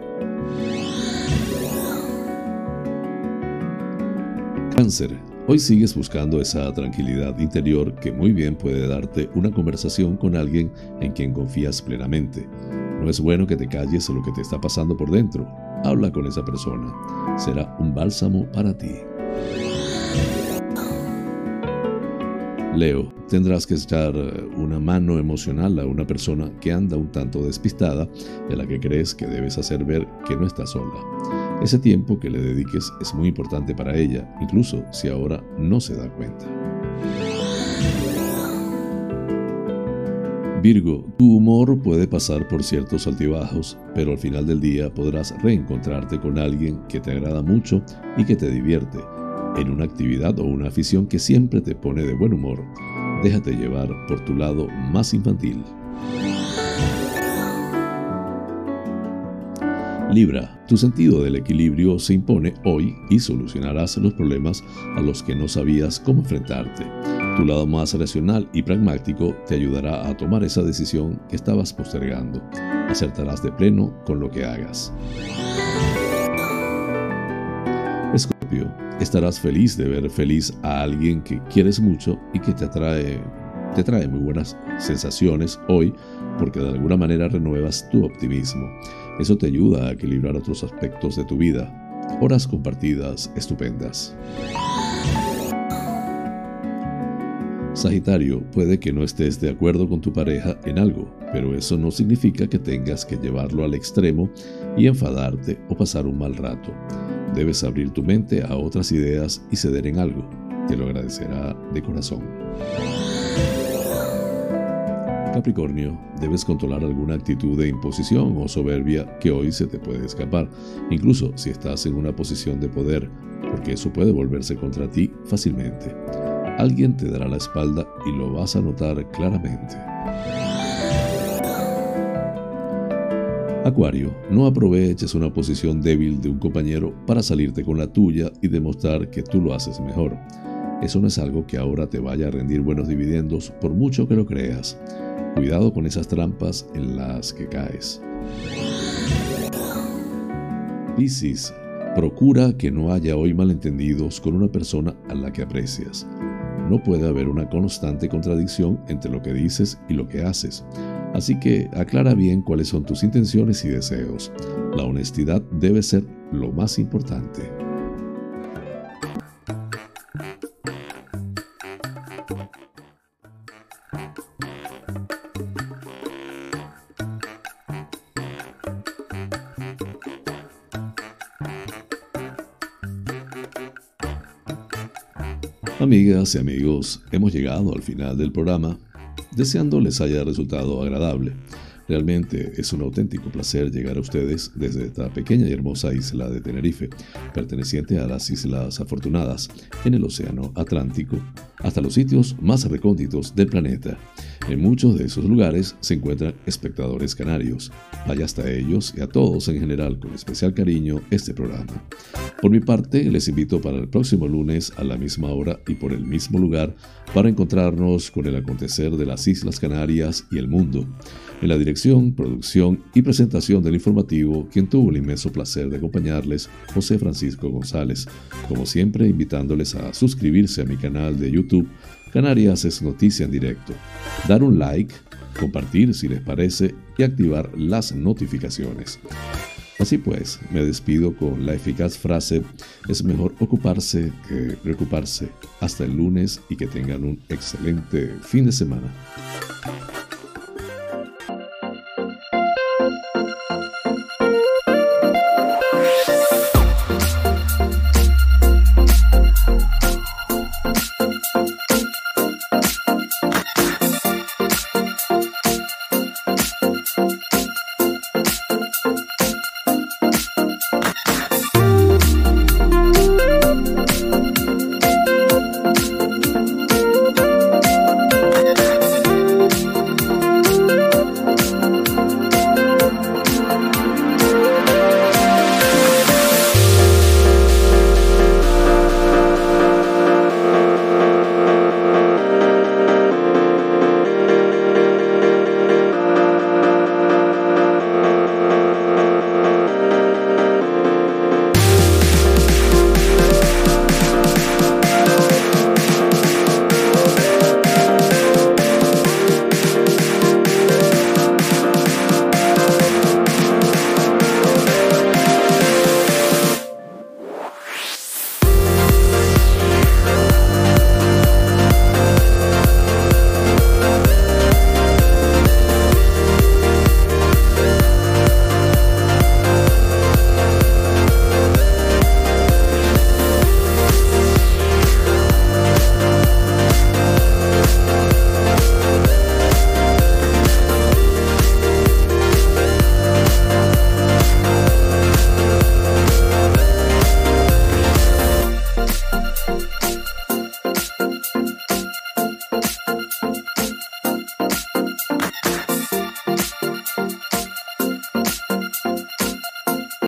Cáncer, hoy sigues buscando esa tranquilidad interior que muy bien puede darte una conversación con alguien en quien confías plenamente. No es bueno que te calles lo que te está pasando por dentro. Habla con esa persona. Será un bálsamo para ti. Leo, tendrás que echar una mano emocional a una persona que anda un tanto despistada y a la que crees que debes hacer ver que no está sola. Ese tiempo que le dediques es muy importante para ella, incluso si ahora no se da cuenta. Virgo, tu humor puede pasar por ciertos altibajos, pero al final del día podrás reencontrarte con alguien que te agrada mucho y que te divierte, en una actividad o una afición que siempre te pone de buen humor. Déjate llevar por tu lado más infantil. Libra, tu sentido del equilibrio se impone hoy y solucionarás los problemas a los que no sabías cómo enfrentarte. Tu lado más racional y pragmático te ayudará a tomar esa decisión que estabas postergando. Acertarás de pleno con lo que hagas. Escorpio, estarás feliz de ver feliz a alguien que quieres mucho y que te atrae, te trae muy buenas sensaciones hoy porque de alguna manera renuevas tu optimismo. Eso te ayuda a equilibrar otros aspectos de tu vida. Horas compartidas estupendas. Sagitario, puede que no estés de acuerdo con tu pareja en algo, pero eso no significa que tengas que llevarlo al extremo y enfadarte o pasar un mal rato. Debes abrir tu mente a otras ideas y ceder en algo. Te lo agradecerá de corazón. Capricornio, debes controlar alguna actitud de imposición o soberbia que hoy se te puede escapar, incluso si estás en una posición de poder, porque eso puede volverse contra ti fácilmente. Alguien te dará la espalda y lo vas a notar claramente. Acuario, no aproveches una posición débil de un compañero para salirte con la tuya y demostrar que tú lo haces mejor. Eso no es algo que ahora te vaya a rendir buenos dividendos por mucho que lo creas. Cuidado con esas trampas en las que caes. Piscis, procura que no haya hoy malentendidos con una persona a la que aprecias no puede haber una constante contradicción entre lo que dices y lo que haces. Así que aclara bien cuáles son tus intenciones y deseos. La honestidad debe ser lo más importante. Amigas y amigos, hemos llegado al final del programa, deseando les haya resultado agradable. Realmente es un auténtico placer llegar a ustedes desde esta pequeña y hermosa isla de Tenerife, perteneciente a las Islas Afortunadas, en el Océano Atlántico, hasta los sitios más recónditos del planeta. En muchos de esos lugares se encuentran espectadores canarios. Vaya hasta ellos y a todos en general con especial cariño este programa. Por mi parte, les invito para el próximo lunes a la misma hora y por el mismo lugar para encontrarnos con el acontecer de las Islas Canarias y el mundo. En la dirección, producción y presentación del informativo, quien tuvo el inmenso placer de acompañarles, José Francisco González. Como siempre, invitándoles a suscribirse a mi canal de YouTube, Canarias es Noticia en Directo, dar un like, compartir si les parece y activar las notificaciones. Así pues, me despido con la eficaz frase, es mejor ocuparse que preocuparse. Hasta el lunes y que tengan un excelente fin de semana.